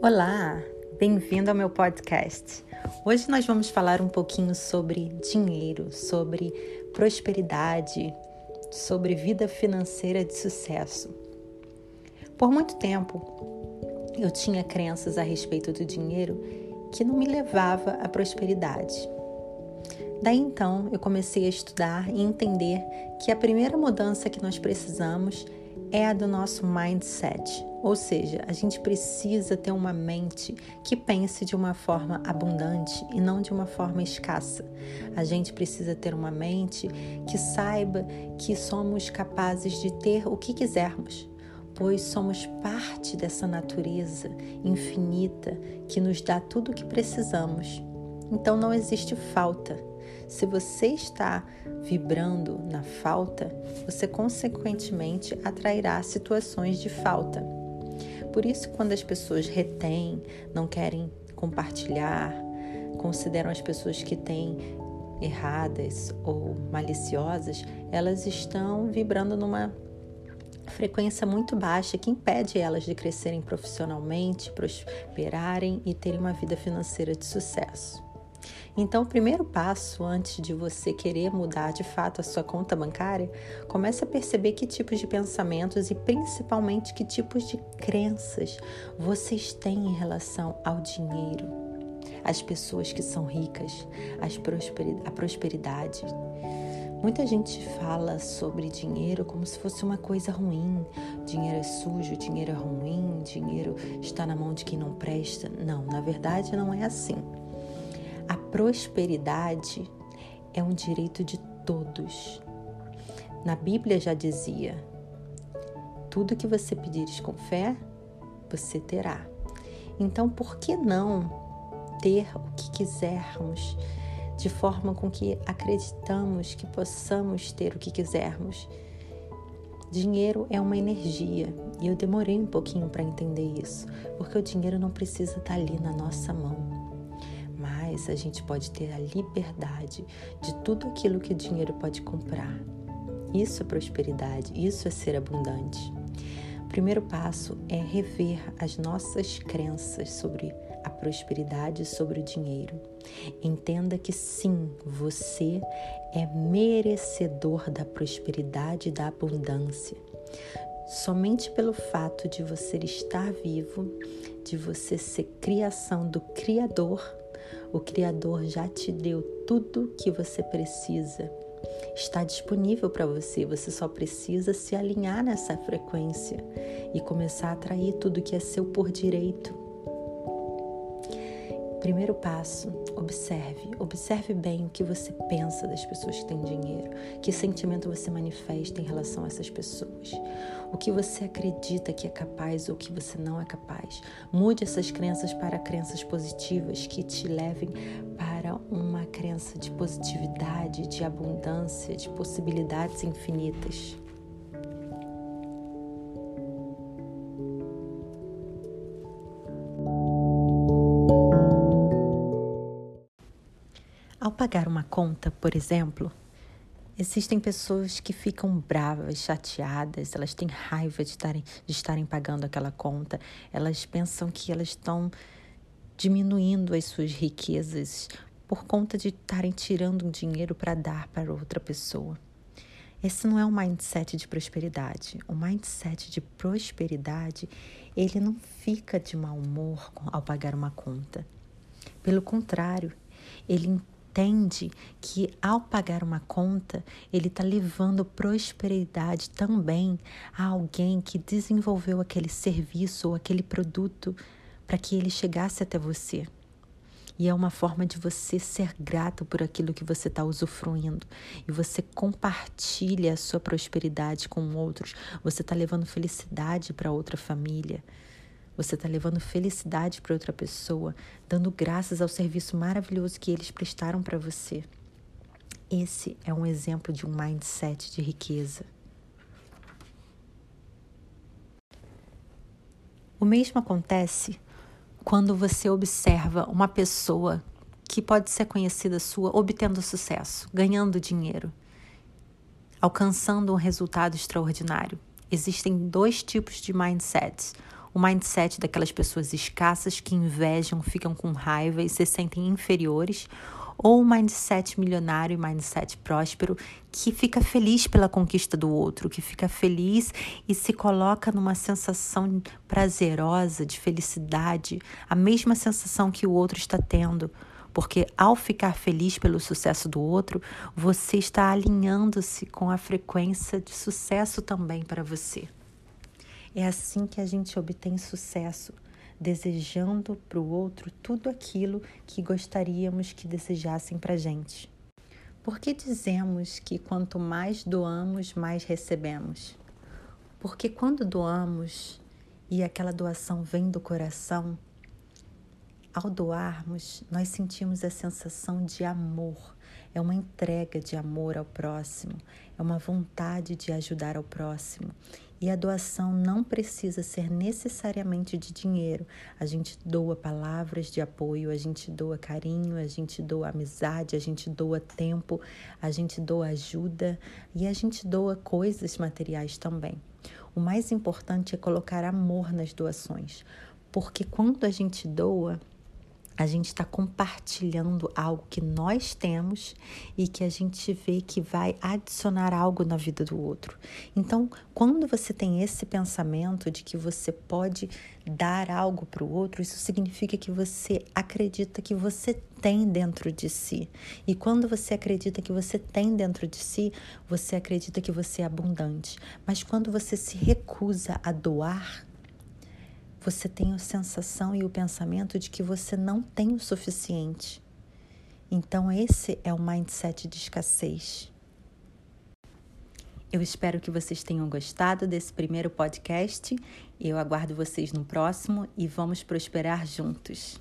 Olá, bem-vindo ao meu podcast. Hoje nós vamos falar um pouquinho sobre dinheiro, sobre prosperidade, sobre vida financeira de sucesso. Por muito tempo, eu tinha crenças a respeito do dinheiro que não me levava à prosperidade. Daí então, eu comecei a estudar e entender que a primeira mudança que nós precisamos é a do nosso mindset, ou seja, a gente precisa ter uma mente que pense de uma forma abundante e não de uma forma escassa. A gente precisa ter uma mente que saiba que somos capazes de ter o que quisermos, pois somos parte dessa natureza infinita que nos dá tudo o que precisamos. Então não existe falta. Se você está vibrando na falta, você consequentemente atrairá situações de falta. Por isso, quando as pessoas retêm, não querem compartilhar, consideram as pessoas que têm erradas ou maliciosas, elas estão vibrando numa frequência muito baixa que impede elas de crescerem profissionalmente, prosperarem e terem uma vida financeira de sucesso. Então, o primeiro passo antes de você querer mudar de fato a sua conta bancária, comece a perceber que tipos de pensamentos e principalmente que tipos de crenças vocês têm em relação ao dinheiro, às pessoas que são ricas, a prosperidade. Muita gente fala sobre dinheiro como se fosse uma coisa ruim. Dinheiro é sujo, dinheiro é ruim, dinheiro está na mão de quem não presta. Não, na verdade não é assim. Prosperidade é um direito de todos. Na Bíblia já dizia: tudo que você pedires com fé, você terá. Então, por que não ter o que quisermos, de forma com que acreditamos que possamos ter o que quisermos? Dinheiro é uma energia e eu demorei um pouquinho para entender isso, porque o dinheiro não precisa estar ali na nossa mão mais a gente pode ter a liberdade de tudo aquilo que o dinheiro pode comprar. Isso é prosperidade, isso é ser abundante. O primeiro passo é rever as nossas crenças sobre a prosperidade, sobre o dinheiro. Entenda que sim, você é merecedor da prosperidade e da abundância. Somente pelo fato de você estar vivo, de você ser criação do Criador, o Criador já te deu tudo que você precisa. Está disponível para você, você só precisa se alinhar nessa frequência e começar a atrair tudo que é seu por direito. Primeiro passo, observe. Observe bem o que você pensa das pessoas que têm dinheiro, que sentimento você manifesta em relação a essas pessoas, o que você acredita que é capaz ou que você não é capaz. Mude essas crenças para crenças positivas que te levem para uma crença de positividade, de abundância, de possibilidades infinitas. Pagar uma conta, por exemplo, existem pessoas que ficam bravas, chateadas, elas têm raiva de estarem, de estarem pagando aquela conta, elas pensam que elas estão diminuindo as suas riquezas por conta de estarem tirando um dinheiro para dar para outra pessoa. Esse não é um mindset de prosperidade. O mindset de prosperidade, ele não fica de mau humor ao pagar uma conta. Pelo contrário, ele entende que ao pagar uma conta, ele está levando prosperidade também a alguém que desenvolveu aquele serviço ou aquele produto para que ele chegasse até você. E é uma forma de você ser grato por aquilo que você está usufruindo. E você compartilha a sua prosperidade com outros. Você está levando felicidade para outra família. Você está levando felicidade para outra pessoa, dando graças ao serviço maravilhoso que eles prestaram para você. Esse é um exemplo de um mindset de riqueza. O mesmo acontece quando você observa uma pessoa que pode ser conhecida sua obtendo sucesso, ganhando dinheiro, alcançando um resultado extraordinário. Existem dois tipos de mindsets o mindset daquelas pessoas escassas que invejam, ficam com raiva e se sentem inferiores, ou o mindset milionário e mindset próspero que fica feliz pela conquista do outro, que fica feliz e se coloca numa sensação prazerosa de felicidade, a mesma sensação que o outro está tendo. Porque ao ficar feliz pelo sucesso do outro, você está alinhando-se com a frequência de sucesso também para você. É assim que a gente obtém sucesso desejando para o outro tudo aquilo que gostaríamos que desejassem para a gente. Por que dizemos que quanto mais doamos, mais recebemos? Porque quando doamos e aquela doação vem do coração, ao doarmos, nós sentimos a sensação de amor, é uma entrega de amor ao próximo, é uma vontade de ajudar ao próximo. E a doação não precisa ser necessariamente de dinheiro. A gente doa palavras de apoio, a gente doa carinho, a gente doa amizade, a gente doa tempo, a gente doa ajuda e a gente doa coisas materiais também. O mais importante é colocar amor nas doações, porque quando a gente doa, a gente está compartilhando algo que nós temos e que a gente vê que vai adicionar algo na vida do outro. Então, quando você tem esse pensamento de que você pode dar algo para o outro, isso significa que você acredita que você tem dentro de si. E quando você acredita que você tem dentro de si, você acredita que você é abundante. Mas quando você se recusa a doar, você tem a sensação e o pensamento de que você não tem o suficiente. Então, esse é o mindset de escassez. Eu espero que vocês tenham gostado desse primeiro podcast. Eu aguardo vocês no próximo e vamos prosperar juntos.